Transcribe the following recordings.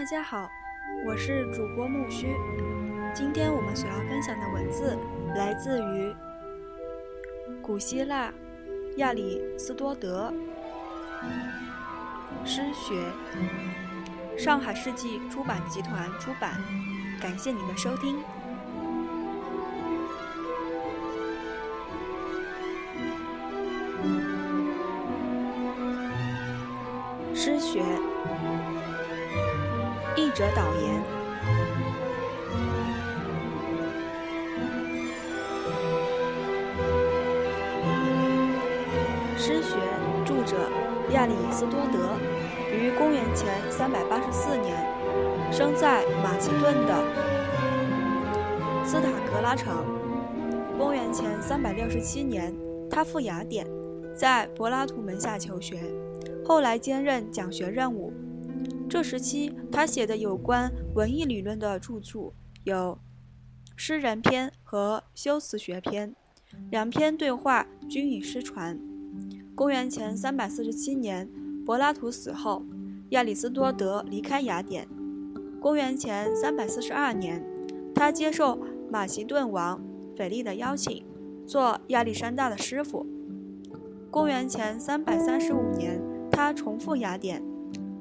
大家好，我是主播木须。今天我们所要分享的文字来自于古希腊亚里斯多德《诗学》，上海世纪出版集团出版。感谢您的收听。《拉城。公元前三百六十七年，他赴雅典，在柏拉图门下求学，后来兼任讲学任务。这时期，他写的有关文艺理论的著作有《诗人篇》和《修辞学篇》，两篇对话均已失传。公元前三百四十七年，柏拉图死后，亚里斯多德离开雅典。公元前三百四十二年，他接受马其顿王腓力的邀请，做亚历山大的师傅。公元前335年，他重复雅典，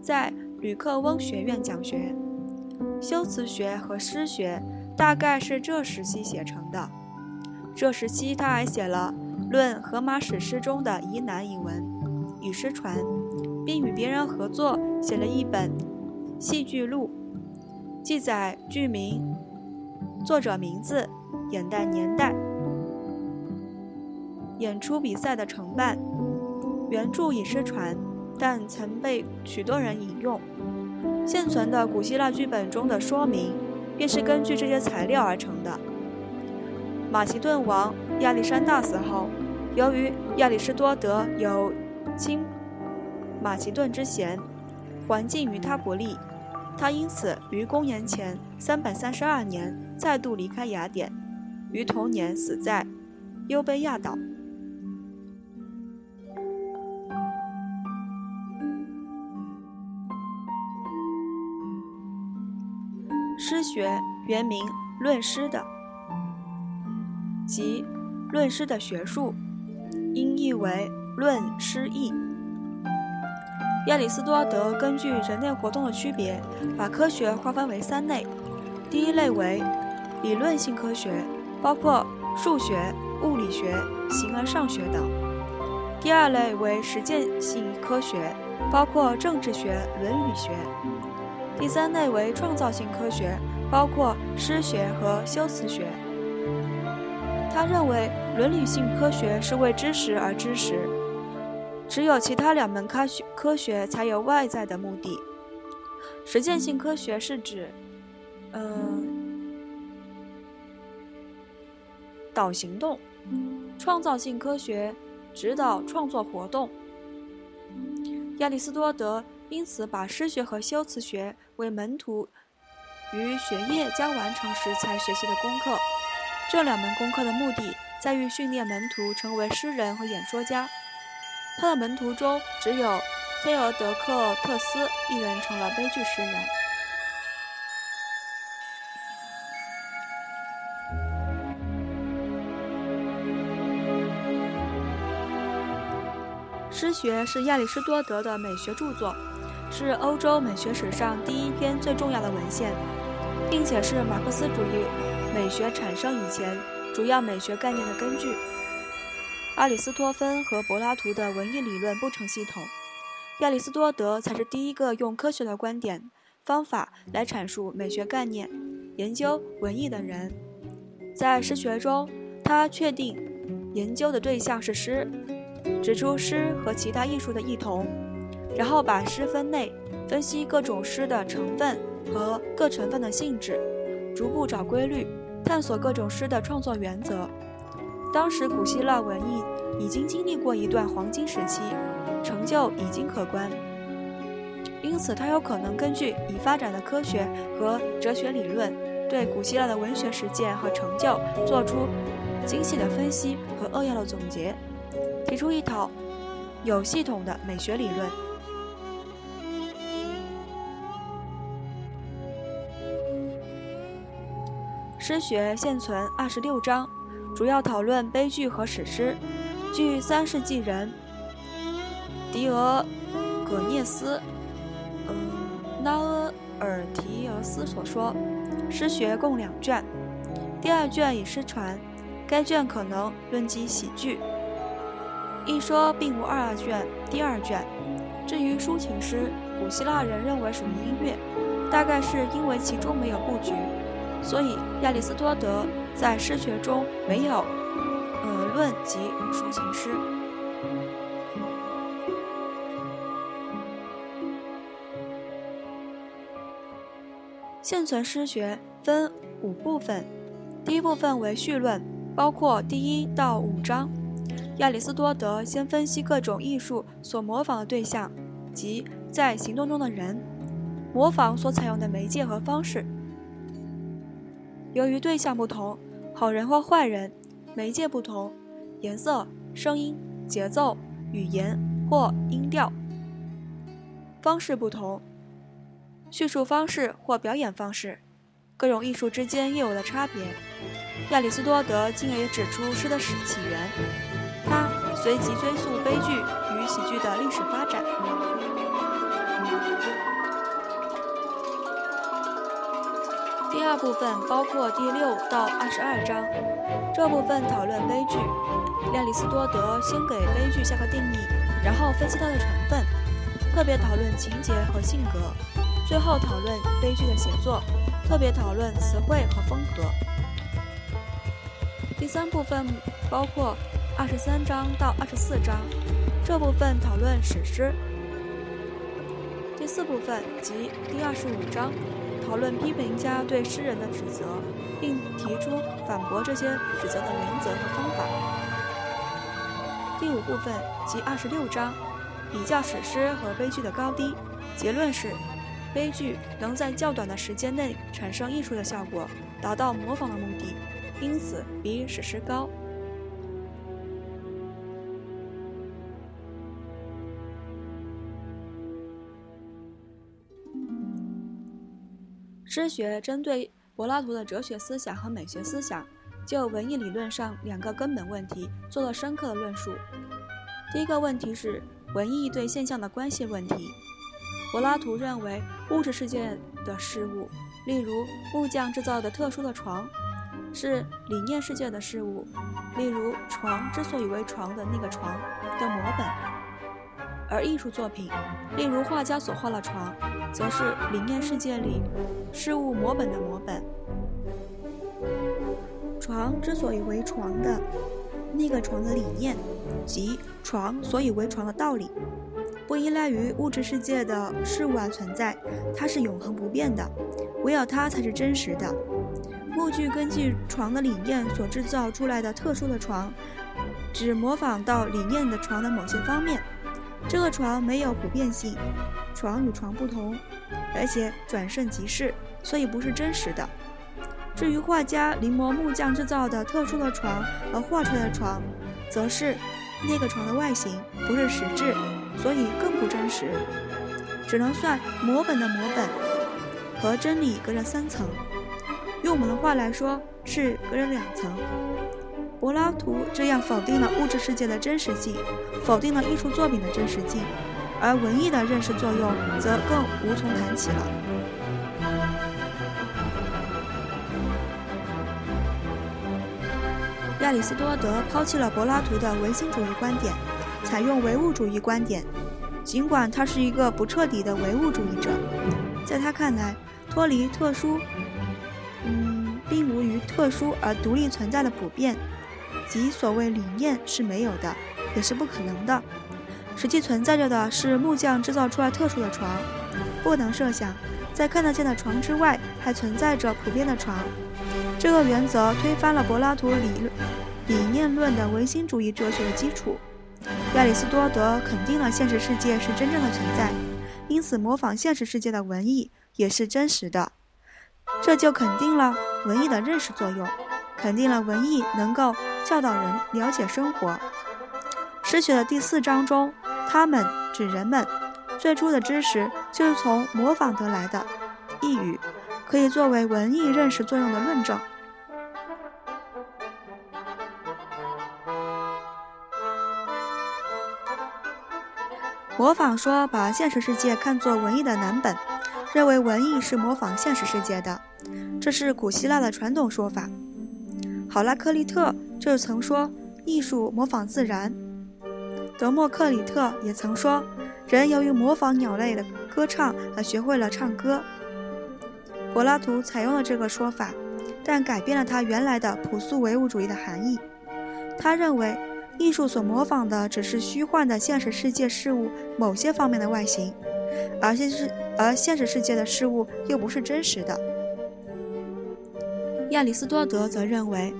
在吕克翁学院讲学，修辞学和诗学大概是这时期写成的。这时期他还写了《论荷马史诗》中的疑难一文，已失传，并与别人合作写了一本戏剧录，记载剧名、作者名字、演代年代、演出比赛的承办。原著已失传。但曾被许多人引用。现存的古希腊剧本中的说明，便是根据这些材料而成的。马其顿王亚历山大死后，由于亚里士多德有亲马其顿之嫌，环境与他不利，他因此于公元前332年再度离开雅典，于同年死在优卑亚岛。诗学原名论诗的，即论诗的学术，音译为论诗意。亚里斯多德根据人类活动的区别，把科学划分为三类：第一类为理论性科学，包括数学、物理学、形而上学等；第二类为实践性科学，包括政治学、伦理学。第三类为创造性科学，包括诗学和修辞学。他认为伦理性科学是为知识而知识，只有其他两门科学科学才有外在的目的。实践性科学是指，嗯，导行动；创造性科学指导创作活动。亚里斯多德。因此，把诗学和修辞学为门徒于学业将完成时才学习的功课。这两门功课的目的在于训练门徒成为诗人和演说家。他的门徒中只有忒俄德克特斯一人成了悲剧诗人。诗学是亚里士多德的美学著作。是欧洲美学史上第一篇最重要的文献，并且是马克思主义美学产生以前主要美学概念的根据。阿里斯托芬和柏拉图的文艺理论不成系统，亚里斯多德才是第一个用科学的观点方法来阐述美学概念、研究文艺的人。在诗学中，他确定研究的对象是诗，指出诗和其他艺术的异同。然后把诗分类，分析各种诗的成分和各成分的性质，逐步找规律，探索各种诗的创作原则。当时古希腊文艺已经经历过一段黄金时期，成就已经可观，因此他有可能根据已发展的科学和哲学理论，对古希腊的文学实践和成就做出精细的分析和扼要的总结，出一套有系统的美学理论。诗学现存二十六章主要讨论悲剧和史诗。据三世纪人狄俄葛涅斯嗯拉厄尔提俄斯所说诗学共两卷。第二卷已失传该卷可能论及喜剧。一说并无二卷、第二卷。至于抒情诗，古希腊人认为属于音乐，大概是因为其中没有布局，所以亚里士多德在诗学中没有，呃，论及抒情诗。现存诗学分五部分，第一部分为序论，包括第一到五章。亚里士多德先分析各种艺术所模仿的对象。即在行动中的人，模仿所采用的媒介和方式。由于对象不同，好人或坏人，媒介不同，颜色、声音、节奏、语言或音调，方式不同，叙述方式或表演方式，各种艺术之间又有了差别。亚里士多德进而也指出诗的起源，随即追溯悲剧与喜剧的历史发展。第二部分包括第六到二十二章，这部分讨论悲剧。亚里士多德先给悲剧下个定义，然后分析它的成分，特别讨论情节和性格，最后讨论悲剧的写作，特别讨论词汇和风格。第三部分包括二十三章到二十四章，这部分讨论史诗。第四部分及第二十五章。讨论批评家对诗人的指责，并提出反驳这些指责的原则和方法。第五部分及二十六章比较史诗和悲剧的高低，结论是：悲剧能在较短的时间内产生艺术的效果，达到模仿的目的，因此比史诗高。诗学针对柏拉图的哲学思想和美学思想，就文艺理论上两个根本问题做了深刻的论述。第一个问题是文艺对现象的关系问题。柏拉图认为物质世界的事物，例如木匠制造的特殊的床，是理念世界的事物，例如床之所以为床的那个床的模本。而艺术作品，例如画家所画的床，则是理念世界里事物模本的模本。床之所以为床的，那个床的理念，即床所以为床的道理，不依赖于物质世界的事物而存在，它是永恒不变的，唯有它才是真实的。木具根据床的理念所制造出来的特殊的床，只模仿到理念的床的某些方面。这个床没有普遍性，床与床不同，而且转瞬即逝，所以不是真实的。至于画家临摹木匠制造的特殊的床而画出来的床，则是那个床的外形，不是实质，所以更不真实，只能算模本的模本，和真理隔着三层。用我们的话来说，是隔着两层。柏拉图这样否定了物质世界的真实性，否定了艺术作品的真实性，而文艺的认识作用则更无从谈起了。亚里士多德抛弃了柏拉图的唯心主义观点，采用唯物主义观点。尽管他是一个不彻底的唯物主义者，在他看来，脱离特殊，嗯，并无于特殊而独立存在的普遍。即所谓理念是没有的，也是不可能的。实际存在着的是木匠制造出来特殊的床，不能设想在看得见的床之外还存在着普遍的床。这个原则推翻了柏拉图理论理念论的唯心主义哲学的基础。亚里士多德肯定了现实世界是真正的存在，因此模仿现实世界的文艺也是真实的。这就肯定了文艺的认识作用。肯定了文艺能够教导人了解生活，诗学的第四章中，他们指人们，最初的知识就是从模仿得来的，一语可以作为文艺认识作用的论证。模仿说把现实世界看作文艺的蓝本，认为文艺是模仿现实世界的，这是古希腊的传统说法。好拉克利特就曾说艺术模仿自然，德谟克里特也曾说人由于模仿鸟类的歌唱而学会了唱歌。柏拉图采用了这个说法，但改变了他原来的朴素唯物主义的含义。他认为，艺术所模仿的只是虚幻的现实世界事物某些方面的外形，而现实而现实世界的事物又不是真实的。亚里士多德则认为，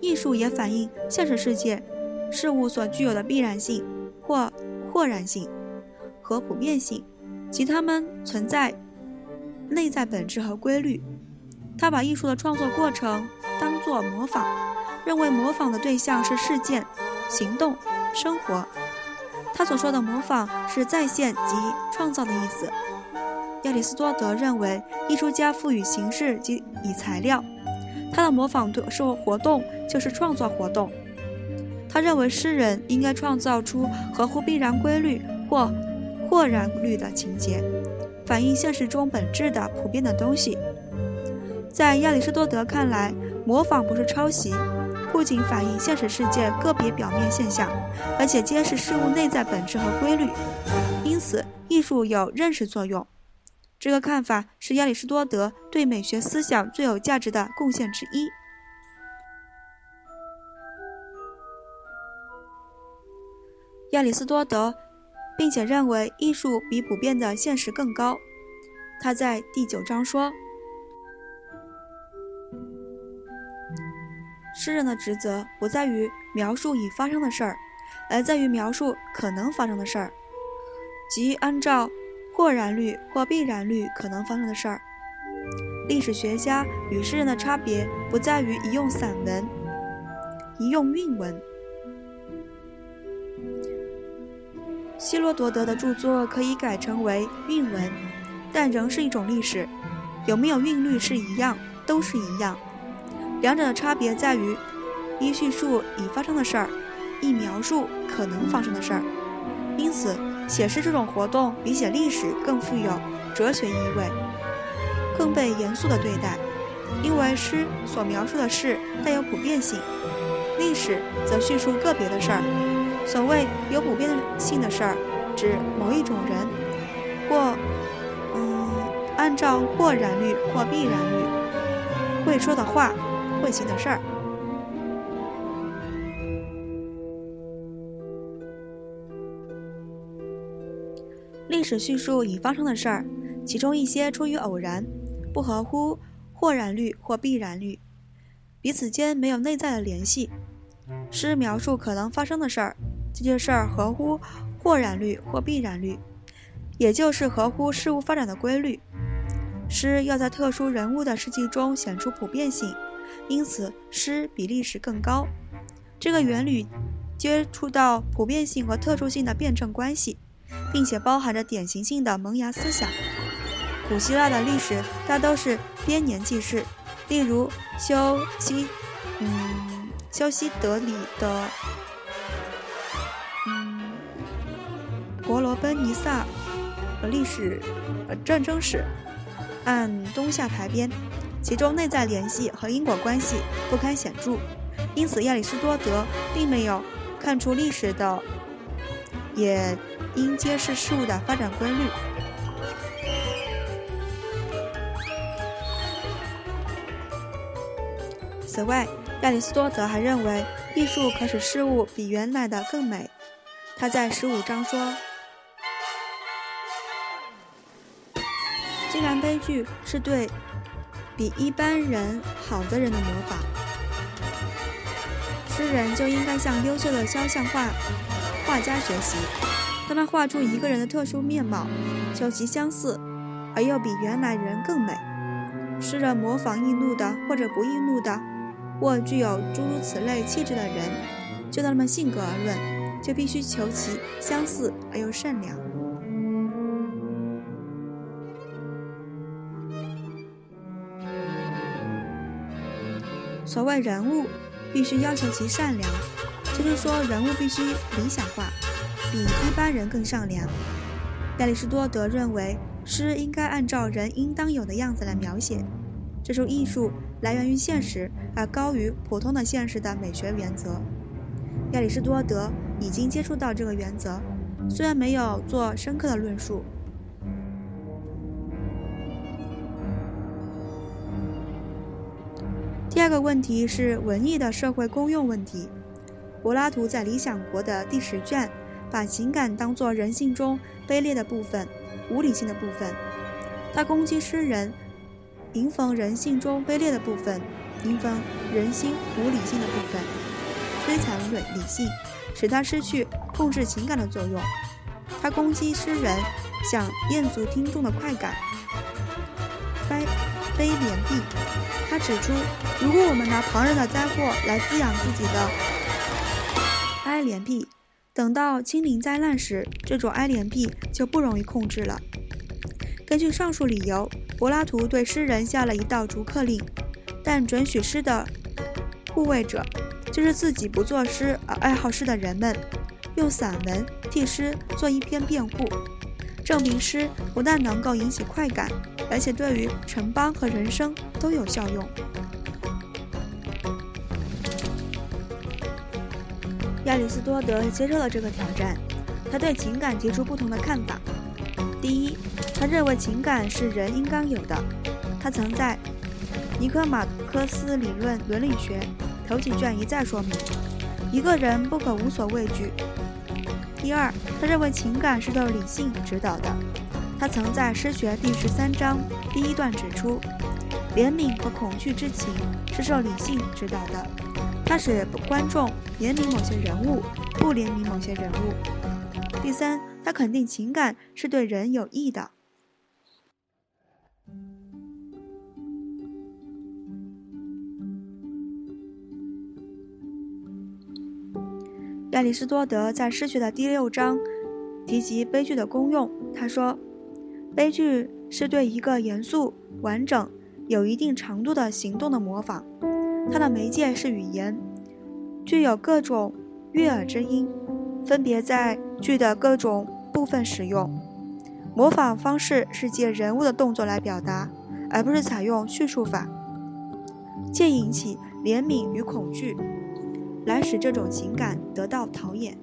艺术也反映现实世界事物所具有的必然性、或或然性和普遍性，即它们存在内在本质和规律。他把艺术的创作过程当作模仿。认为模仿的对象是事件、行动、生活。他所说的模仿是再现及创造的意思。亚里士多德认为，艺术家赋予形式及以材料，他的模仿对生活动就是创作活动。他认为诗人应该创造出合乎必然规律或或然律的情节，反映现实中本质的普遍的东西。在亚里士多德看来，模仿不是抄袭。不仅反映现实世界个别表面现象，而且揭示事物内在本质和规律。因此，艺术有认识作用。这个看法是亚里士多德对美学思想最有价值的贡献之一。亚里士多德，并且认为艺术比普遍的现实更高。他在第九章说。诗人的职责不在于描述已发生的事儿，而在于描述可能发生的事儿，即按照或然律或必然律可能发生的事儿。历史学家与诗人的差别不在于一用散文，一用韵文。希罗多德的著作可以改成为韵文，但仍是一种历史，有没有韵律是一样，都是一样。两者的差别在于，一叙述已发生的事儿，一描述可能发生的事儿。因此，写诗这种活动比写历史更富有哲学意味，更被严肃地对待。因为诗所描述的事带有普遍性，历史则叙述个别的事儿。所谓有普遍性的事儿，指某一种人，或嗯，按照或然律或必然律会说的话。会行的事儿。历史叙述已发生的事儿，其中一些出于偶然，不合乎或然律或必然律，彼此间没有内在的联系。诗描述可能发生的事儿，这件事儿合乎或然律或必然律，也就是合乎事物发展的规律。诗要在特殊人物的事迹中显出普遍性。因此，诗比历史更高。这个原理接触到普遍性和特殊性的辩证关系，并且包含着典型性的萌芽思想。古希腊的历史大都是编年记事，例如修西，嗯，修昔德里的，嗯，伯罗奔尼撒的历史，呃，战争史，按冬夏排编。其中内在联系和因果关系不堪显著，因此亚里士多德并没有看出历史的，也应揭示事物的发展规律。此外，亚里士多德还认为艺术可使事物比原来的更美。他在十五章说：“既然悲剧是对。”比一般人好的人的模仿，诗人就应该向优秀的肖像画画家学习。他们画出一个人的特殊面貌，求其相似，而又比原来人更美。诗人模仿易怒的或者不易怒的，或具有诸如此类气质的人，就他们性格而论，就必须求其相似而又善良。所谓人物，必须要求其善良，就是说人物必须理想化，比一般人更善良。亚里士多德认为，诗应该按照人应当有的样子来描写，这种艺术来源于现实而高于普通的现实的美学原则。亚里士多德已经接触到这个原则，虽然没有做深刻的论述。第二个问题是文艺的社会功用问题。柏拉图在《理想国》的第十卷，把情感当作人性中卑劣的部分、无理性的部分。他攻击诗人，迎逢人性中卑劣的部分，迎逢人心无理性的部分，摧残理理性，使他失去控制情感的作用。他攻击诗人，想厌足听众的快感，悲悲怜悯。他指出，如果我们拿旁人的灾祸来滋养自己的。哀怜癖，等到亲临灾难时，这种哀怜癖就不容易控制了。根据上述理由，柏拉图对诗人下了一道逐客令，但准许诗的护卫者，就是自己不作诗而爱好诗的人们，用散文替诗做一篇辩护，证明诗不但能够引起快感，而且对于城邦和人生都有效用。亚里士多德接受了这个挑战，他对情感提出不同的看法。第一，他认为情感是人应当有的。他曾在《尼科马科斯理论伦理学》头几卷一再说明，一个人不可无所畏惧。第二，他认为情感是受理性指导的。他曾在《诗学》第十三章第一段指出，怜悯和恐惧之情是受理性指导的。他使观众怜悯某些人物，不怜悯某些人物。第三，他肯定情感是对人有益的。亚里士多德在诗学的第六章提及悲剧的功用。他说：“悲剧是对一个严肃、完整、有一定长度的行动的模仿。”它的媒介是语言，具有各种悦耳之音，分别在句的各种部分使用。模仿方式是借人物的动作来表达，而不是采用叙述法，借引起怜悯与恐惧，来使这种情感得到陶冶。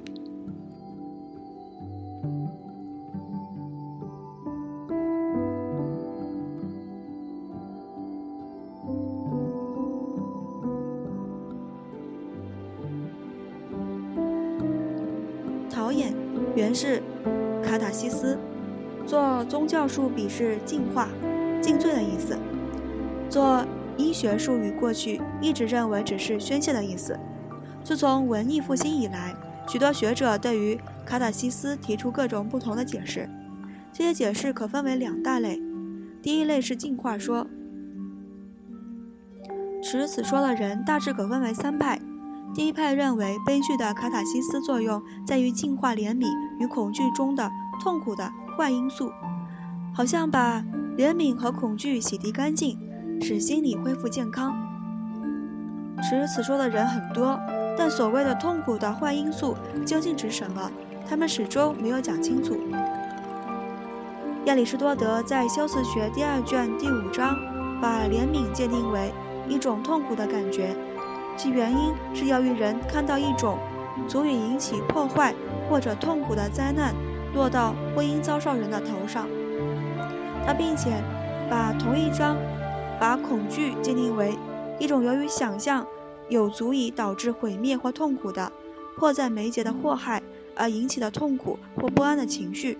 是卡塔西斯，做宗教术笔是净化、净罪的意思；做医学术语过去一直认为只是宣泄的意思。自从文艺复兴以来，许多学者对于卡塔西斯提出各种不同的解释，这些解释可分为两大类。第一类是净化说，持此说的人大致可分为三派。第一派认为，悲剧的卡塔西斯作用在于净化怜悯与恐惧中的痛苦的坏因素，好像把怜悯和恐惧洗涤干净，使心理恢复健康。持此说的人很多，但所谓的痛苦的坏因素究竟指什么？他们始终没有讲清楚。亚里士多德在《修辞学》第二卷第五章，把怜悯界定为一种痛苦的感觉。其原因是要于人看到一种足以引起破坏或者痛苦的灾难落到或因遭受人的头上。他并且把同一章把恐惧界定为一种由于想象有足以导致毁灭或痛苦的迫在眉睫的祸害而引起的痛苦或不安的情绪。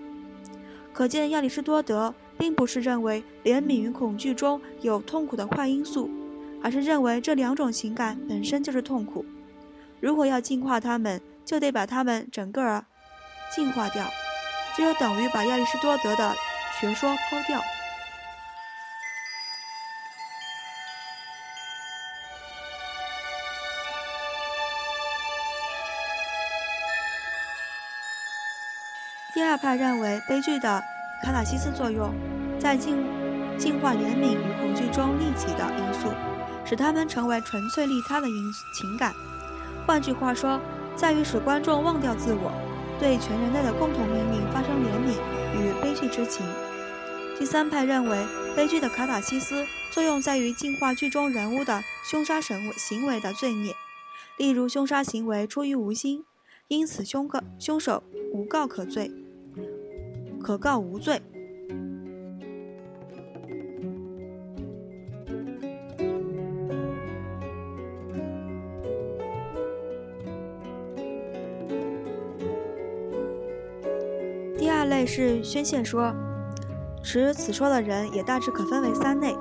可见亚里士多德并不是认为怜悯与恐惧中有痛苦的坏因素。而是认为这两种情感本身就是痛苦，如果要净化它们，就得把它们整个儿净化掉，这就等于把亚里士多德的学说抛掉。第二派认为，悲剧的卡塔西斯作用在净净化怜悯与恐惧中立起的因素。使他们成为纯粹利他的因情感，换句话说，在于使观众忘掉自我，对全人类的共同命运发生怜悯与悲剧之情。第三派认为，悲剧的卡塔西斯作用在于净化剧中人物的凶杀神行为的罪孽，例如凶杀行为出于无心，因此凶告凶手无告可罪，可告无罪。是宣泄说。持此说的人也大致可分为三类。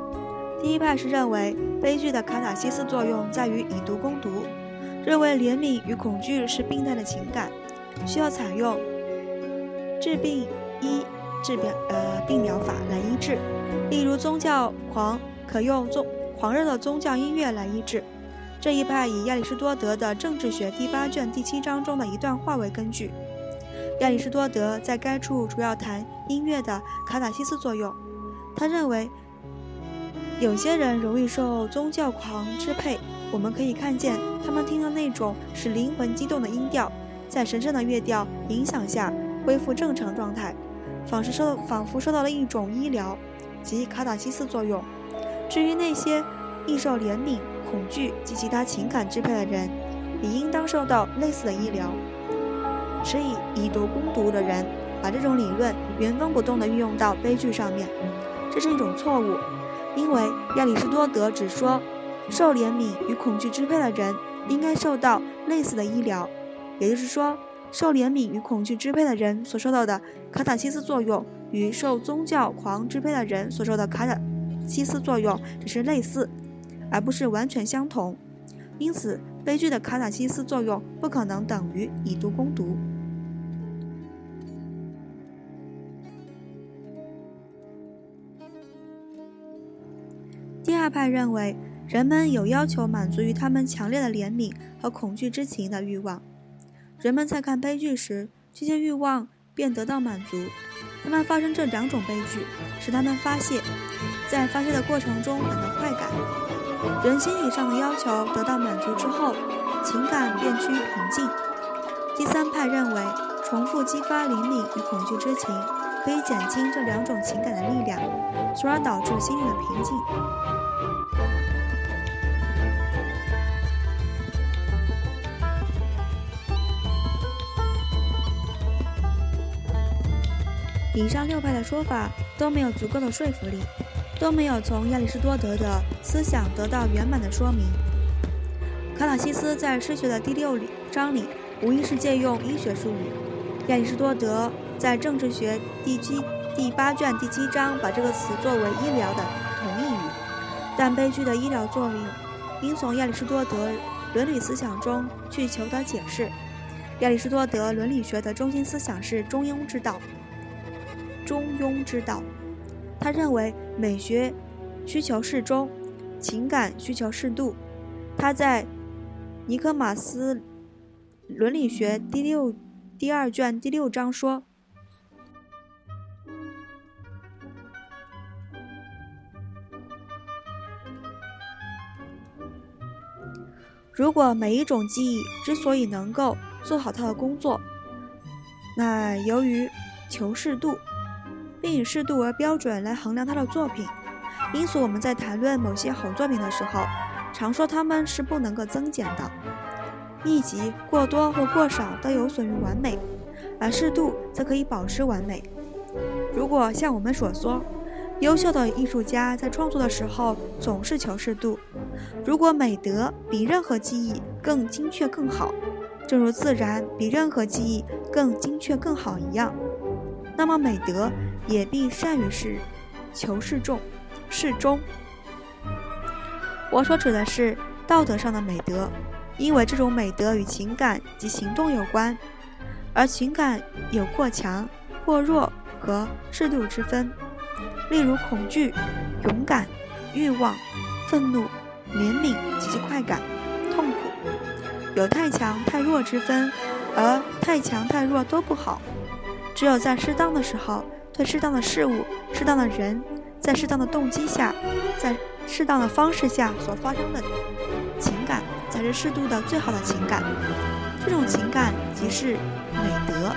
第一派是认为悲剧的卡塔西斯作用在于以毒攻毒，认为怜悯与恐惧是病态的情感，需要采用治病医治病呃病疗法来医治。例如宗教狂可用宗狂热的宗教音乐来医治。这一派以亚里士多德的《政治学》第八卷第七章中的一段话为根据。亚里士多德在该处主要谈音乐的卡塔西斯作用。他认为，有些人容易受宗教狂支配。我们可以看见，他们听到那种使灵魂激动的音调，在神圣的乐调影响下恢复正常状态，仿是受仿佛受到了一种医疗及卡塔西斯作用。至于那些易受怜悯、恐惧及其他情感支配的人，也应当受到类似的医疗。持以以毒攻毒的人，把这种理论原封不动地运用到悲剧上面，这是一种错误。因为亚里士多德只说，受怜悯与恐惧支配的人应该受到类似的医疗，也就是说，受怜悯与恐惧支配的人所受到的卡塔西斯作用，与受宗教狂支配的人所受的卡塔西斯作用只是类似，而不是完全相同。因此，悲剧的卡塔西斯作用不可能等于以毒攻毒。第二派认为，人们有要求满足于他们强烈的怜悯和恐惧之情的欲望。人们在看悲剧时，这些欲望便得到满足。他们发生这两种悲剧，使他们发泄，在发泄的过程中感到快感。人心理上的要求得到满足之后，情感便趋于平静。第三派认为，重复激发怜悯与恐惧之情。可以减轻这两种情感的力量，从而导致心灵的平静。以上六派的说法都没有足够的说服力，都没有从亚里士多德的思想得到圆满的说明。卡朗西斯在诗学的第六章里，无疑是借用医学术语。亚里士多德。在政治学第七第八卷第七章，把这个词作为医疗的同义语，但悲剧的医疗作用应从亚里士多德伦理思想中去求得解释。亚里士多德伦理学的中心思想是中庸之道。中庸之道，他认为美学需求适中，情感需求适度。他在尼科马斯伦理学第六第二卷第六章说。如果每一种技艺之所以能够做好它的工作，那由于求适度，并以适度为标准来衡量他的作品，因此我们在谈论某些好作品的时候，常说它们是不能够增减的。艺级过多或过少都有损于完美，而适度则可以保持完美。如果像我们所说，优秀的艺术家在创作的时候总是求适度。如果美德比任何技艺更精确更好，正如自然比任何技艺更精确更好一样，那么美德也必善于是求适中、适中。我所指的是道德上的美德，因为这种美德与情感及行动有关，而情感有过强、过弱和适度之分。例如恐惧、勇敢、欲望、愤怒、怜悯及其快感、痛苦，有太强太弱之分，而太强太弱都不好。只有在适当的时候，对适当的事物、适当的人，在适当的动机下，在适当的方式下所发生的情感，才是适度的最好的情感。这种情感即是美德。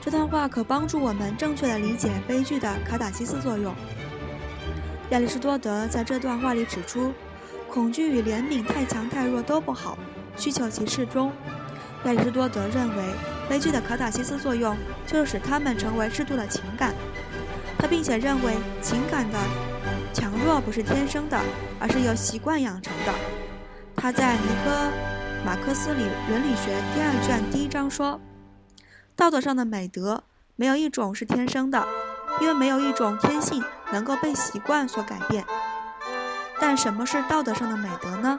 这段话可帮助我们正确的理解悲剧的卡塔西斯作用。亚里士多德在这段话里指出，恐惧与怜悯太强太弱都不好，需求其适中。亚里士多德认为，悲剧的卡塔西斯作用就是使他们成为适度的情感。他并且认为，情感的强弱不是天生的，而是由习惯养成的。他在尼科马克思里伦理学第二卷第一章说。道德上的美德没有一种是天生的，因为没有一种天性能够被习惯所改变。但什么是道德上的美德呢？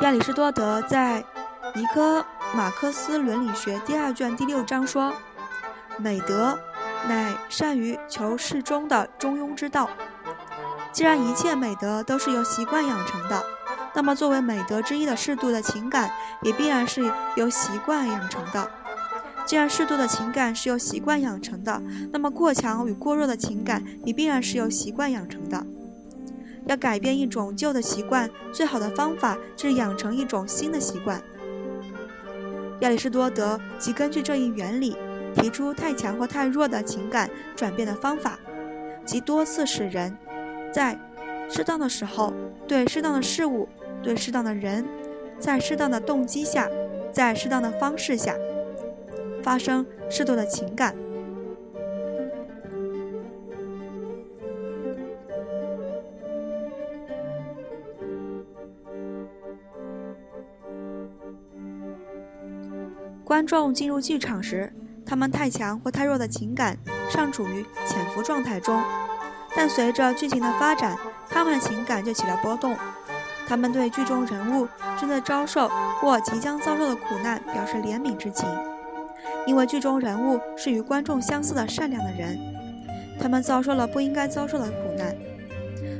亚里士多德在《尼科马克思伦理学》第二卷第六章说：“美德乃善于求适中的中庸之道。既然一切美德都是由习惯养成的。”那么，作为美德之一的适度的情感，也必然是由习惯养成的。既然适度的情感是由习惯养成的，那么过强与过弱的情感也必然是由习惯养成的。要改变一种旧的习惯，最好的方法是养成一种新的习惯。亚里士多德即根据这一原理，提出太强或太弱的情感转变的方法，即多次使人，在适当的时候对适当的事物。对适当的人，在适当的动机下，在适当的方式下，发生适度的情感。观众进入剧场时，他们太强或太弱的情感尚处于潜伏状态中，但随着剧情的发展，他们的情感就起了波动。他们对剧中人物正在遭受或即将遭受的苦难表示怜悯之情，因为剧中人物是与观众相似的善良的人，他们遭受了不应该遭受的苦难。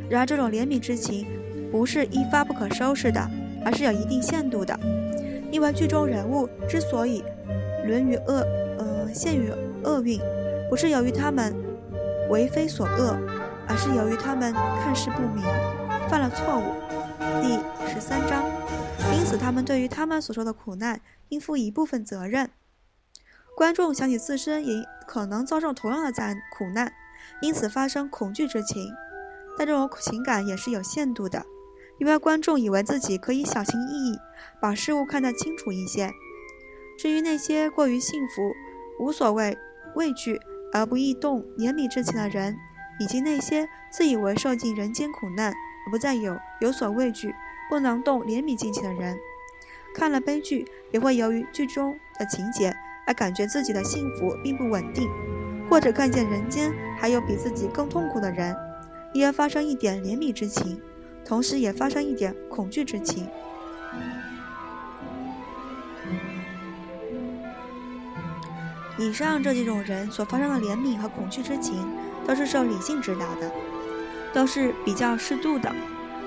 然而，这种怜悯之情不是一发不可收拾的，而是有一定限度的。因为剧中人物之所以沦于厄，呃，陷于厄运，不是由于他们为非所恶，而是由于他们看事不明，犯了错误。第十三章，因此他们对于他们所受的苦难应负一部分责任。观众想起自身也可能遭受同样的灾苦难，因此发生恐惧之情。但这种情感也是有限度的，因为观众以为自己可以小心翼翼，把事物看得清楚一些。至于那些过于幸福、无所谓畏惧而不易动怜悯之情的人，以及那些自以为受尽人间苦难而，不再有有所畏惧、不能动怜悯之情的人，看了悲剧也会由于剧中的情节而感觉自己的幸福并不稳定，或者看见人间还有比自己更痛苦的人，因而发生一点怜悯之情，同时也发生一点恐惧之情。以上这几种人所发生的怜悯和恐惧之情，都是受理性指导的。都是比较适度的。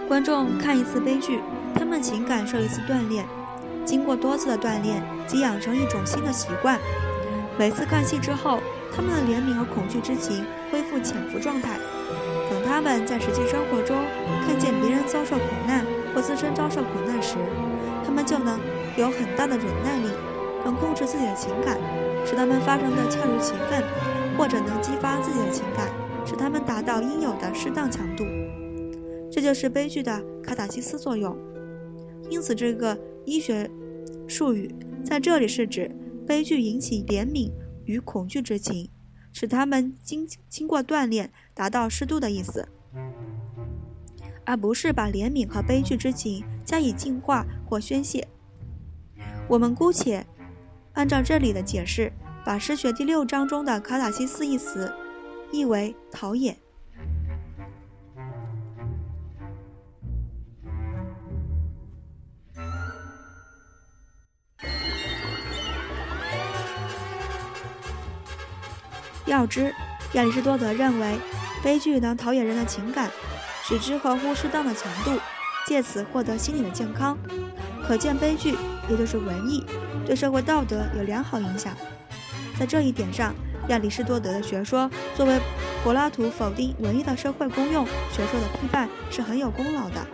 观众看一次悲剧，他们情感受一次锻炼，经过多次的锻炼，即养成一种新的习惯。每次看戏之后，他们的怜悯和恐惧之情恢复潜伏状态。等他们在实际生活中看见别人遭受苦难或自身遭受苦难时，他们就能有很大的忍耐力，能控制自己的情感，使他们发生的恰如其分，或者能激发自己的情感。使他们达到应有的适当强度，这就是悲剧的卡塔西斯作用。因此，这个医学术语在这里是指悲剧引起怜悯与恐惧之情，使他们经经过锻炼达到适度的意思，而不是把怜悯和悲剧之情加以净化或宣泄。我们姑且按照这里的解释，把诗学第六章中的卡塔西斯一词。译为陶冶。要知，亚里士多德认为，悲剧能陶冶人的情感，使之合乎适当的强度，借此获得心理的健康。可见，悲剧也就是文艺，对社会道德有良好影响。在这一点上，亚里士多德的学说作为柏拉图否定文艺的社会功用学说的批判是很有功劳的。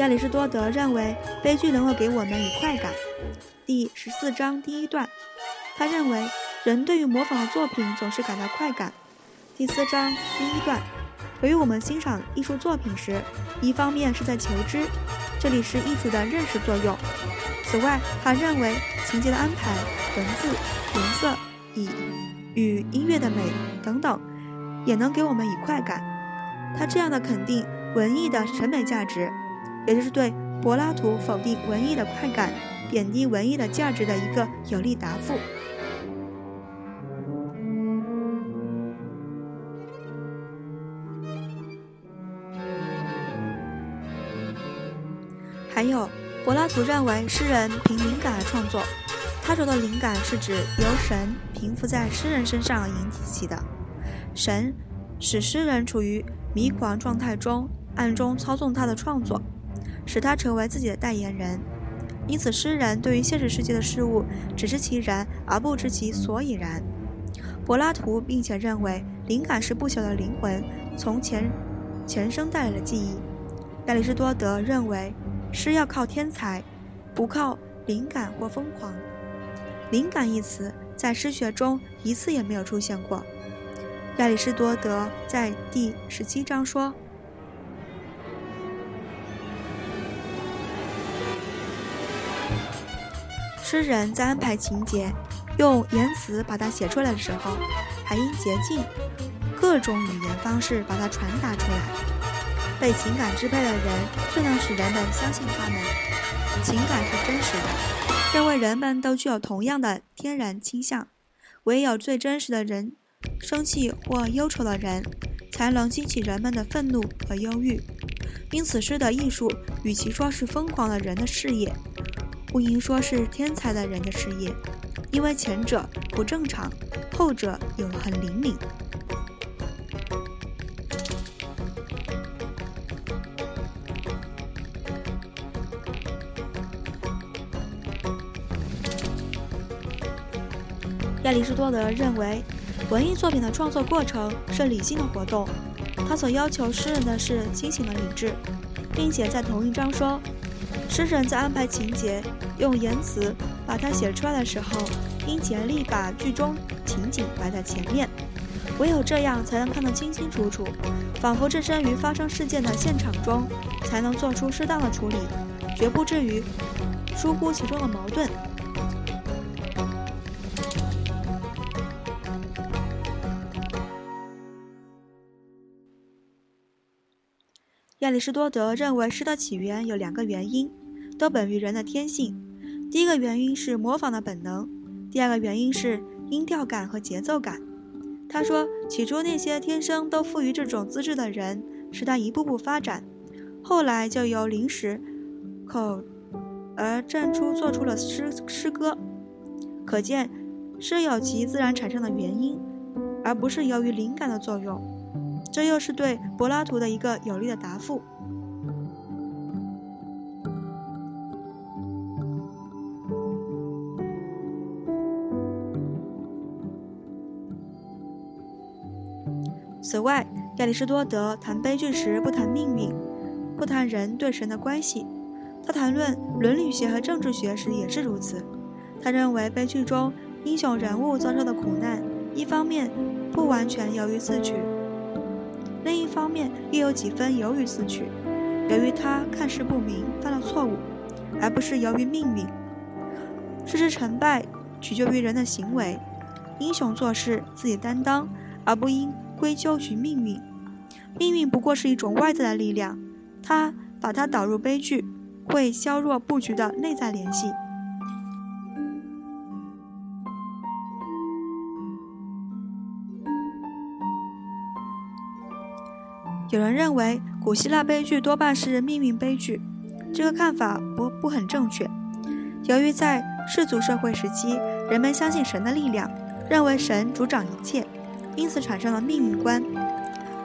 亚里士多德认为，悲剧能够给我们以快感。第十四章第一段，他认为人对于模仿的作品总是感到快感。第四章第一段，由于我们欣赏艺术作品时，一方面是在求知，这里是艺术的认识作用。此外，他认为情节的安排、文字、颜色、以与音乐的美等等，也能给我们以快感。他这样的肯定文艺的审美价值。也就是对柏拉图否定文艺的快感、贬低文艺的价值的一个有力答复。还有，柏拉图认为诗人凭灵感而创作，他说的灵感是指由神平伏在诗人身上而引起的，神使诗人处于迷狂状态中，暗中操纵他的创作。使他成为自己的代言人，因此诗人对于现实世界的事物只知其然而不知其所以然。柏拉图并且认为灵感是不朽的灵魂从前前生带来的记忆。亚里士多德认为诗要靠天才，不靠灵感或疯狂。灵感一词在诗学中一次也没有出现过。亚里士多德在第十七章说。诗人在安排情节、用言辞把它写出来的时候，还应竭尽各种语言方式把它传达出来。被情感支配的人最能使人们相信他们。情感是真实的，认为人们都具有同样的天然倾向。唯有最真实的人，生气或忧愁的人，才能激起人们的愤怒和忧郁。因此，诗的艺术与其说是疯狂的人的事业。不应说是天才的人的事业，因为前者不正常，后者有很灵敏。亚里士多德认为，文艺作品的创作过程是理性的活动，他所要求诗人的是清醒的理智，并且在同一章说。诗人在安排情节、用言辞把它写出来的时候，应竭力把剧中情景摆在前面，唯有这样才能看得清清楚楚，仿佛置身于发生事件的现场中，才能做出适当的处理，绝不至于疏忽其中的矛盾。亚里士多德认为诗的起源有两个原因。都本于人的天性。第一个原因是模仿的本能，第二个原因是音调感和节奏感。他说，起初那些天生都富于这种资质的人，使他一步步发展，后来就由临时口而站出，做出了诗诗歌。可见，诗有其自然产生的原因，而不是由于灵感的作用。这又是对柏拉图的一个有力的答复。此外，亚里士多德谈悲剧时不谈命运，不谈人对神的关系。他谈论伦理学和政治学时也是如此。他认为悲剧中英雄人物遭受的苦难，一方面不完全由于自取，方面又有几分由于自取，由于他看事不明犯了错误，而不是由于命运。事之成败取决于人的行为，英雄做事自己担当，而不应。归咎于命运，命运不过是一种外在的力量，它把它导入悲剧，会削弱布局的内在联系。有人认为古希腊悲剧多半是命运悲剧，这个看法不不很正确。由于在世俗社会时期，人们相信神的力量，认为神主掌一切，因此产生了命运观。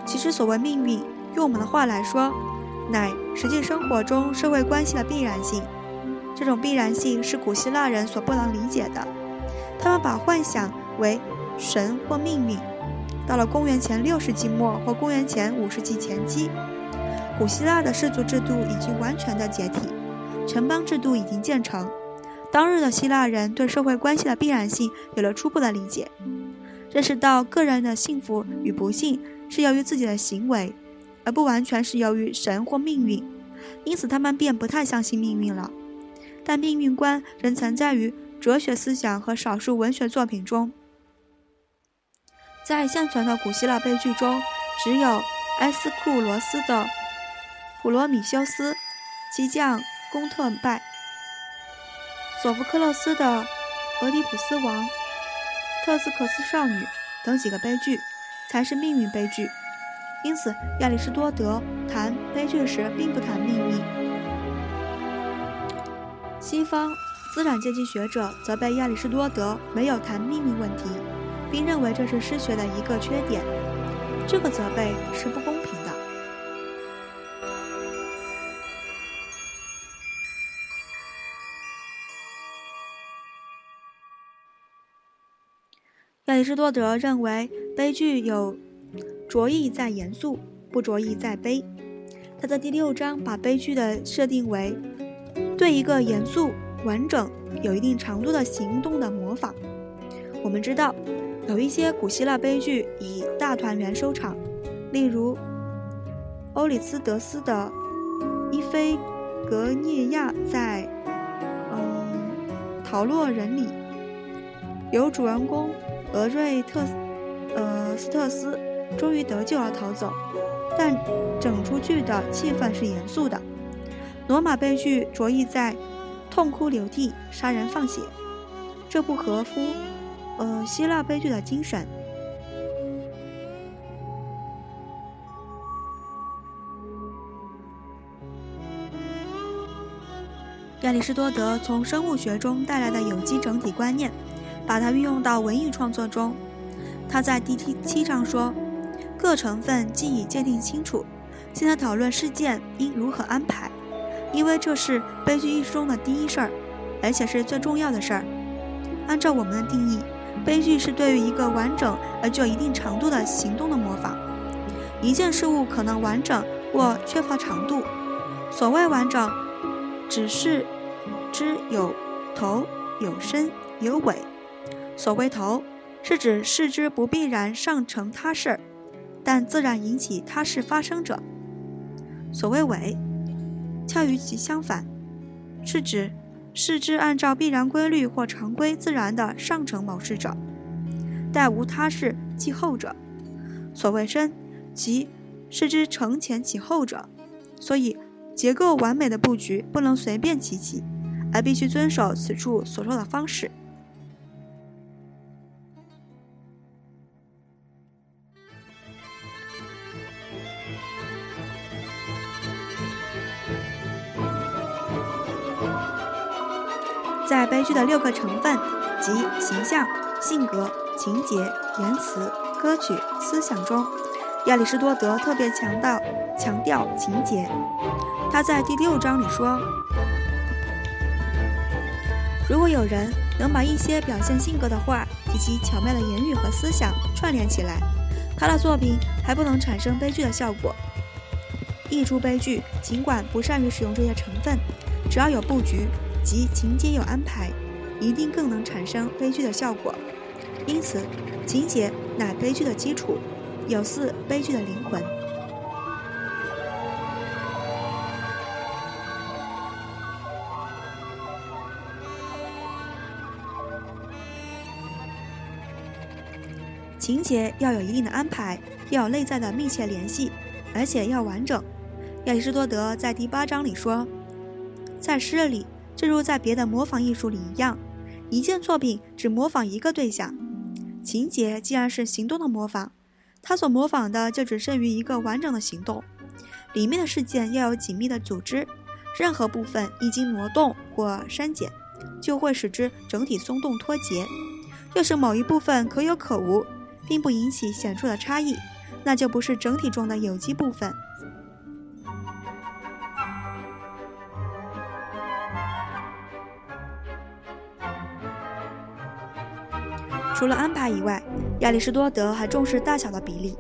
其实，所谓命运，用我们的话来说，乃实际生活中社会关系的必然性。这种必然性是古希腊人所不能理解的，他们把幻想为神或命运。到了公元前六世纪末或公元前五世纪前期，古希腊的氏族制度已经完全的解体，城邦制度已经建成。当日的希腊人对社会关系的必然性有了初步的理解，认识到个人的幸福与不幸是由于自己的行为，而不完全是由于神或命运。因此，他们便不太相信命运了。但命运观仍存在于哲学思想和少数文学作品中。在现存的古希腊悲剧中，只有埃斯库罗斯的《普罗米修斯》、激将贡特拜、索福克勒斯的《俄狄浦斯王》、特斯克斯少女等几个悲剧，才是命运悲剧。因此，亚里士多德谈悲剧时并不谈命运。西方资产阶级学者责备亚里士多德没有谈命运问题。并认为这是诗学的一个缺点，这个责备是不公平的。亚里士多德认为悲剧有着意在严肃，不着意在悲。他在第六章把悲剧的设定为对一个严肃、完整、有一定长度的行动的模仿。我们知道。有一些古希腊悲剧以大团圆收场，例如欧里斯德斯的《伊菲格涅亚》在嗯陶洛人里，由主人公俄瑞特呃斯特斯终于得救而逃走，但整出剧的气氛是严肃的。罗马悲剧着意在痛哭流涕、杀人放血，这不合乎。呃，希腊悲剧的精神。亚里士多德从生物学中带来的有机整体观念，把它运用到文艺创作中。他在第七七章说：“各成分既已界定清楚，现在讨论事件应如何安排，因为这是悲剧艺术中的第一事儿，而且是最重要的事儿。按照我们的定义。”悲剧是对于一个完整而具有一定长度的行动的模仿。一件事物可能完整或缺乏长度。所谓完整，只是之有头、有身、有尾。所谓头，是指视之不必然上成他事，但自然引起他事发生者。所谓尾，恰与其相反，是指。是之按照必然规律或常规自然的上乘某事者，待无他事即后者。所谓身，即是之承前启后者。所以，结构完美的布局不能随便起起，而必须遵守此处所说的方式。在悲剧的六个成分，即形象、性格、情节、言辞、歌曲、思想中，亚里士多德特别强调强调情节。他在第六章里说：“如果有人能把一些表现性格的话以及巧妙的言语和思想串联起来，他的作品还不能产生悲剧的效果。一出悲剧，尽管不善于使用这些成分，只要有布局。”即情节有安排，一定更能产生悲剧的效果。因此，情节乃悲剧的基础，有似悲剧的灵魂。情节要有一定的安排，要有内在的密切联系，而且要完整。亚里士多德在第八章里说，在诗里。正如在别的模仿艺术里一样，一件作品只模仿一个对象。情节既然是行动的模仿，它所模仿的就只剩于一个完整的行动。里面的事件要有紧密的组织，任何部分一经挪动或删减，就会使之整体松动脱节；要是某一部分可有可无，并不引起显著的差异，那就不是整体中的有机部分。除了安排以外，亚里士多德还重视大小的比例。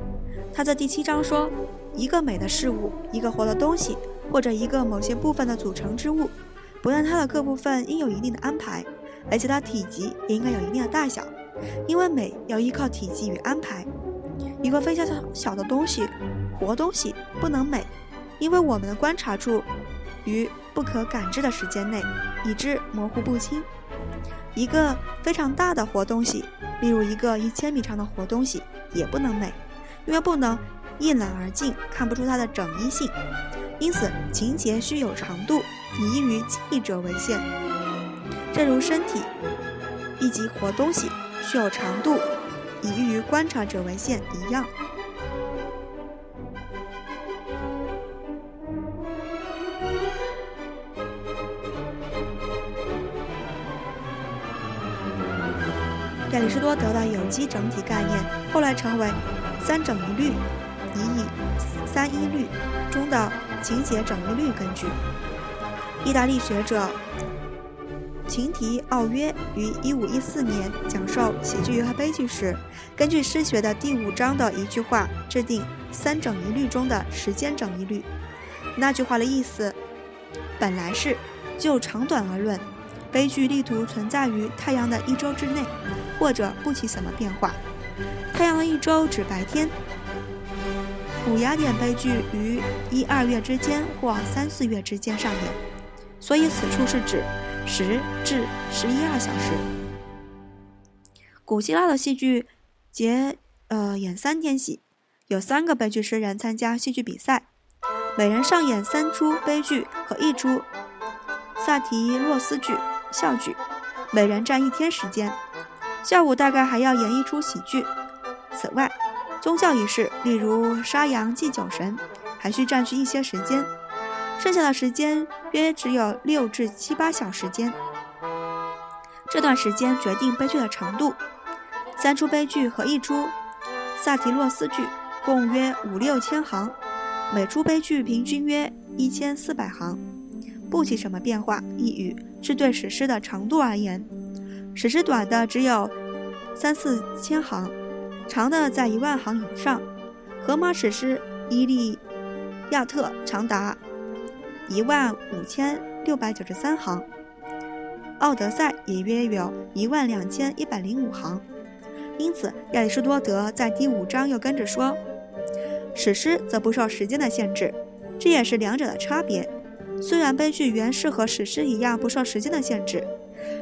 他在第七章说：“一个美的事物，一个活的东西，或者一个某些部分的组成之物，不但它的各部分应有一定的安排，而且它体积也应该有一定的大小，因为美要依靠体积与安排。一个非常小的东西，活东西不能美，因为我们的观察处于不可感知的时间内，以致模糊不清。一个非常大的活东西。”例如，一个一千米长的活东西也不能美，因为不能一览而尽，看不出它的整一性。因此，情节需有长度，以易于记忆者为限。正如身体以及活东西需有长度，以易于观察者为限一样。亚里士多德的有机整体概念后来成为三整一律，以以三一律中的情节整一律根据。意大利学者琴提奥约于1514年讲授喜剧和悲剧时，根据诗学的第五章的一句话制定三整一律中的时间整一律。那句话的意思本来是就长短而论。悲剧力图存在于太阳的一周之内，或者不起什么变化。太阳的一周指白天。古雅典悲剧于一二月之间或三四月之间上演，所以此处是指十至十一二小时。古希腊的戏剧节呃演三天戏，有三个悲剧诗人参加戏剧比赛，每人上演三出悲剧和一出萨提洛斯剧。笑剧，每人占一天时间。下午大概还要演一出喜剧。此外，宗教仪式，例如杀羊祭酒神，还需占据一些时间。剩下的时间约只有六至七八小时间。这段时间决定悲剧的长度。三出悲剧和一出萨提洛斯剧共约五六千行，每出悲剧平均约一千四百行，不起什么变化。一语。是对史诗的长度而言，史诗短的只有三四千行，长的在一万行以上。荷马史诗《伊利亚特》长达一万五千六百九十三行，《奥德赛》也约有一万两千一百零五行。因此，亚里士多德在第五章又跟着说，史诗则不受时间的限制，这也是两者的差别。虽然悲剧原是和史诗一样不受时间的限制，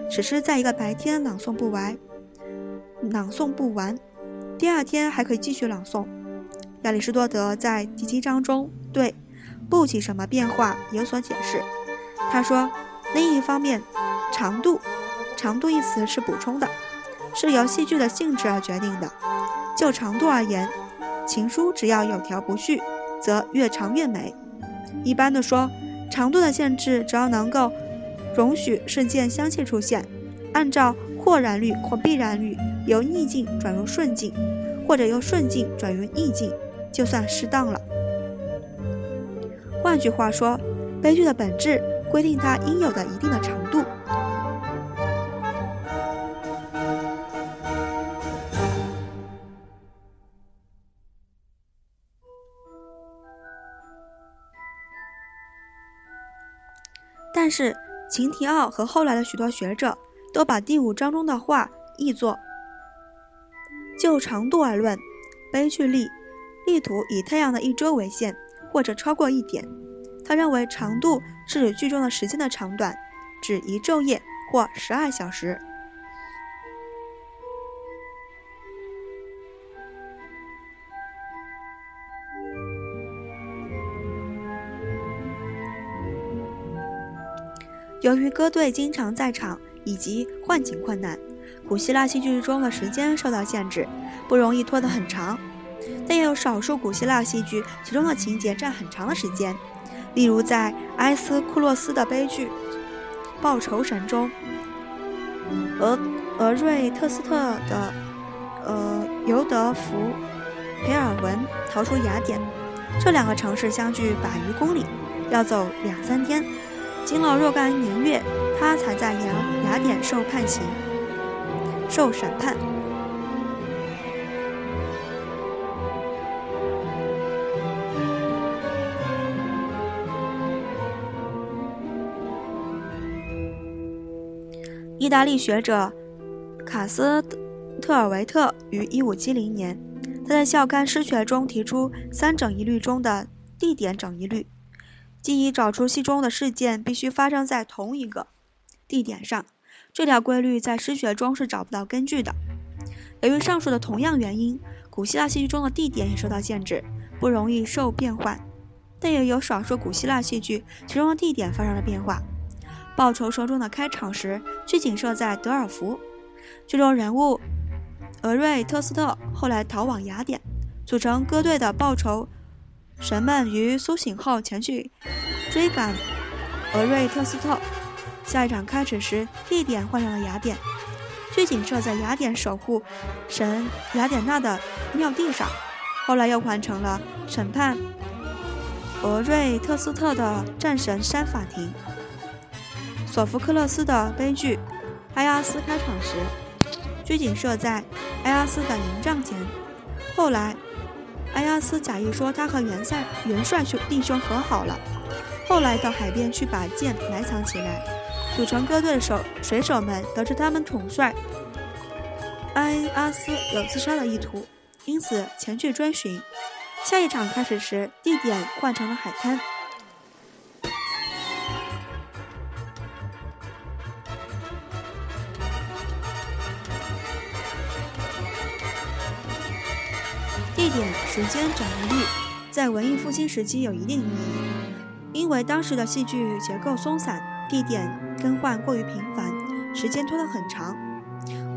史诗在一个白天朗诵不完，朗诵不完，第二天还可以继续朗诵。亚里士多德在第七章中对“不起什么变化”有所解释。他说：“另一方面，长度，长度一词是补充的，是由戏剧的性质而决定的。就长度而言，情书只要有条不紊，则越长越美。一般的说。”长度的限制，只要能够容许事件相切出现，按照或然律或必然律由逆境转入顺境，或者由顺境转入逆境，就算适当了。换句话说，悲剧的本质规定它应有的一定的长度。但是，秦提奥和后来的许多学者都把第五章中的话译作：就长度而论，悲剧力力图以太阳的一周为限，或者超过一点。他认为长度是指剧中的时间的长短，指一昼夜或十二小时。由于歌队经常在场以及换景困难，古希腊戏剧中的时间受到限制，不容易拖得很长。但也有少数古希腊戏剧，其中的情节占很长的时间。例如，在埃斯库洛斯的悲剧《报仇神》中，俄俄瑞特斯特的呃尤德福培尔文逃出雅典。这两个城市相距百余公里，要走两三天。经了若干年月，他才在雅雅典受判刑、受审判。意大利学者卡斯特尔维特于1570年，他在校刊诗学中提出三整一律中的地点整一律，即以找出戏中的事件必须发生在同一个地点上。这条规律在诗学中是找不到根据的。由于上述的同样原因，古希腊戏剧中的地点也受到限制，不容易受变换。但也有少数古希腊戏剧其中的地点发生了变化。报仇说中的开场时，剧景设在德尔福。剧中人物俄瑞特斯特后来逃往雅典，组成歌队的报仇神们于苏醒后前去追赶俄瑞特斯特。下一场开始时，地点换成了雅典，剧景设在雅典守护神雅典娜的庙地上。后来又换成了审判俄瑞特斯特的战神山法庭。索福克勒斯的悲剧《埃阿斯》开场时，剧景设在埃阿斯的营帐前。后来，埃阿斯假意说他和元帅元帅兄弟兄和好了，后来到海边去把剑埋藏起来。组成歌队的手水手们得知他们统帅埃阿斯有自杀的意图，因此前去追寻。下一场开始时，地点换成了海滩。地点、时间整一律，在文艺复兴时期有一定意义，因为当时的戏剧结构松散，地点更换过于频繁，时间拖得很长。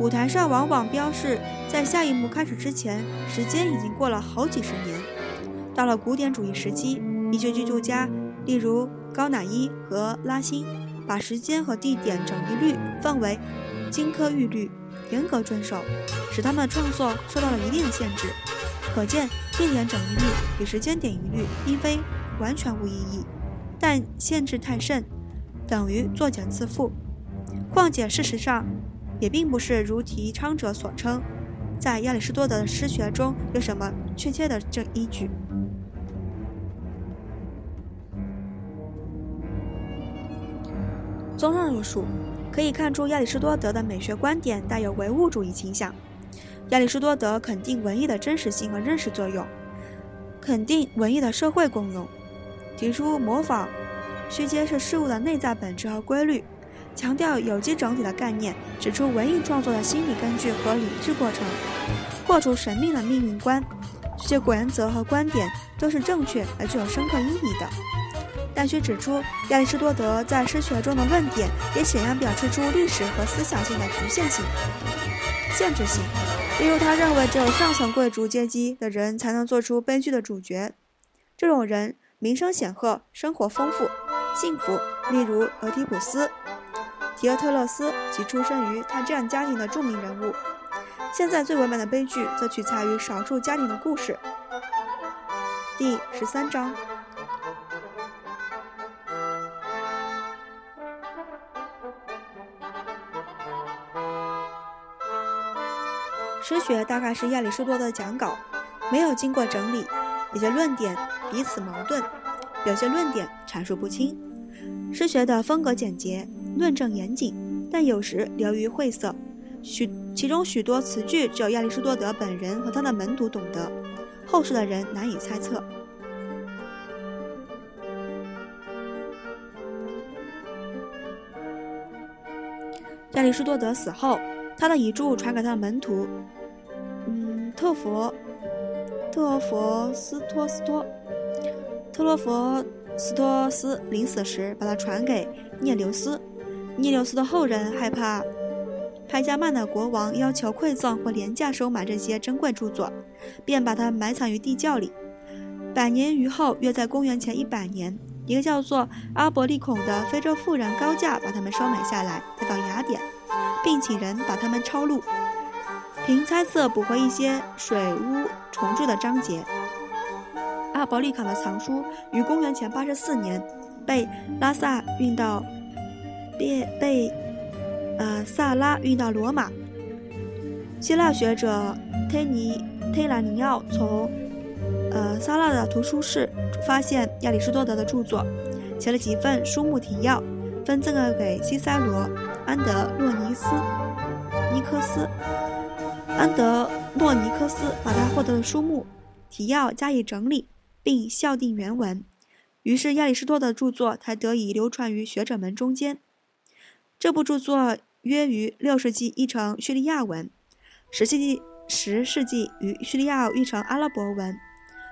舞台上往往标示在下一幕开始之前，时间已经过了好几十年。到了古典主义时期，一些剧作家，例如高乃伊和拉辛，把时间和地点整一律奉为金科玉律，严格遵守，使他们的创作受到了一定的限制。可见，地点整一律与时间点一律并非完全无意义，但限制太甚，等于作茧自缚。况且，事实上，也并不是如提倡者所称，在亚里士多德的诗学中有什么确切的证依据。综上所述，可以看出亚里士多德的美学观点带有唯物主义倾向。亚里士多德肯定文艺的真实性和认识作用，肯定文艺的社会功用，提出模仿需揭示事物的内在本质和规律，强调有机整体的概念，指出文艺创作的心理根据和理智过程，破除神秘的命运观。这些原则和观点都是正确而具有深刻意义的。但需指出，亚里士多德在诗学中的论点也显然表示出历史和思想性的局限性、限制性。例如，他认为只有上层贵族阶级的人才能做出悲剧的主角，这种人名声显赫，生活丰富、幸福。例如，俄狄浦斯、提俄特勒斯及出生于他这样家庭的著名人物。现在最完美的悲剧则取材于少数家庭的故事。第十三章。诗学大概是亚里士多德讲稿，没有经过整理，有些论点彼此矛盾，有些论点阐述不清。诗学的风格简洁，论证严谨，但有时流于晦涩。许其中许多词句只有亚里士多德本人和他的门徒懂得，后世的人难以猜测。亚里士多德死后，他的遗著传给他的门徒。特佛特佛斯托斯托特罗佛斯托斯临死时，把它传给涅留斯。涅留斯的后人害怕派加曼的国王要求馈赠或廉价收买这些珍贵著作，便把它埋藏于地窖里。百年余后，约在公元前一百年，一个叫做阿伯利孔的非洲富人高价把它们收买下来，带到雅典。并请人把它们抄录，凭猜测补回一些水污重铸的章节。阿伯利卡的藏书于公元前八十四年被拉萨运到，被被呃萨拉运到罗马。希腊学者忒尼忒兰尼奥从呃萨拉的图书室发现亚里士多德的著作，写了几份书目提要，分赠了给西塞罗、安德洛尼斯、尼科斯。安德洛尼科斯把他获得的书目提要加以整理。并校订原文，于是亚里士多德的著作才得以流传于学者们中间。这部著作约于六世纪译成叙利亚文，十世纪十世纪于叙利亚译成阿拉伯文，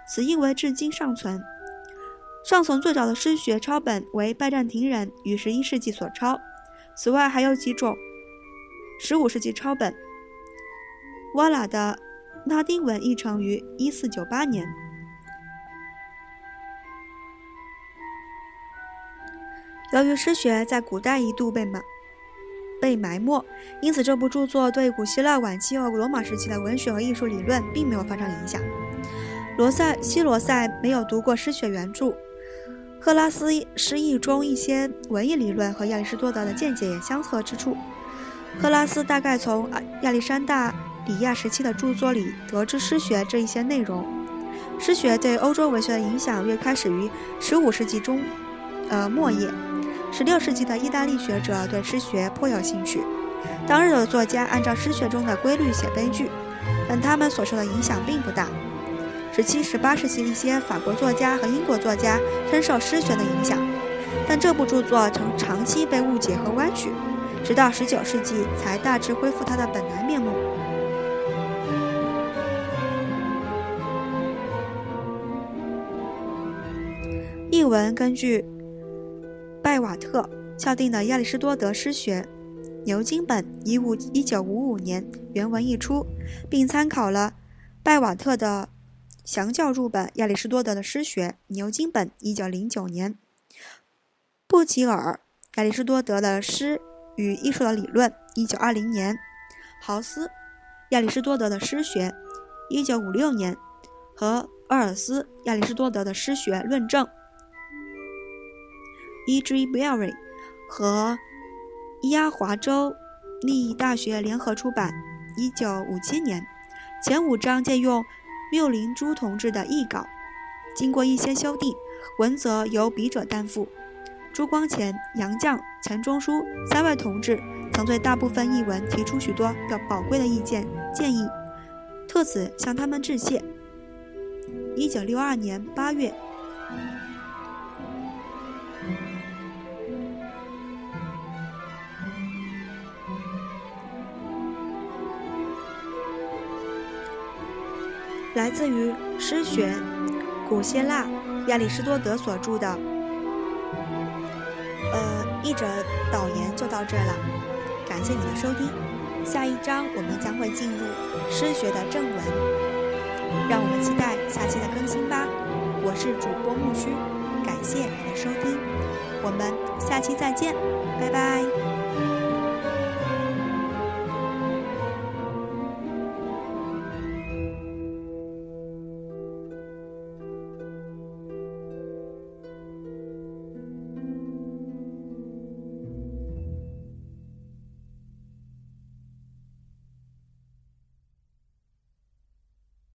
此译为至今尚存。尚存最早的诗学抄本为拜占庭人于十一世纪所抄，此外还有几种十五世纪抄本。瓦拉的拉丁文译成于一四九八年。由于诗学在古代一度被埋被埋没，因此这部著作对古希腊晚期和罗马时期的文学和艺术理论并没有发生影响。罗塞西罗塞没有读过诗学原著，赫拉斯诗意中一些文艺理论和亚里士多德的见解也相合之处。赫拉斯大概从亚历山大里亚时期的著作里得知诗学这一些内容。诗学对欧洲文学的影响约开始于15世纪中，呃末叶。十六世纪的意大利学者对诗学颇有兴趣。当日的作家按照诗学中的规律写悲剧，但他们所受的影响并不大。十七、十八世纪一些法国作家和英国作家深受诗学的影响，但这部著作曾长期被误解和歪曲，直到十九世纪才大致恢复它的本来面目。译文根据。拜瓦特校订的亚里士多德诗学牛津本一五一九五五年原文译出，并参考了拜瓦特的详教入本《亚里士多德的诗学》牛津本一九零九年。布吉尔《亚里士多德的诗与艺术的理论》一九二零年。豪斯《亚里士多德的诗学》一九五六年和厄尔斯《亚里士多德的诗学论证》。E.G. Berry 和伊阿华州立大学联合出版，一九五七年。前五章借用缪林珠同志的译稿，经过一些修订，文则由笔者担负。朱光潜、杨绛、钱钟书三位同志曾对大部分译文提出许多要宝贵的意见建议，特此向他们致谢。一九六二年八月。来自于诗学，古希腊亚里士多德所著的。呃，译者导言就到这了，感谢你的收听。下一章我们将会进入诗学的正文，让我们期待下期的更新吧。我是主播木须，感谢你的收听，我们下期再见，拜拜。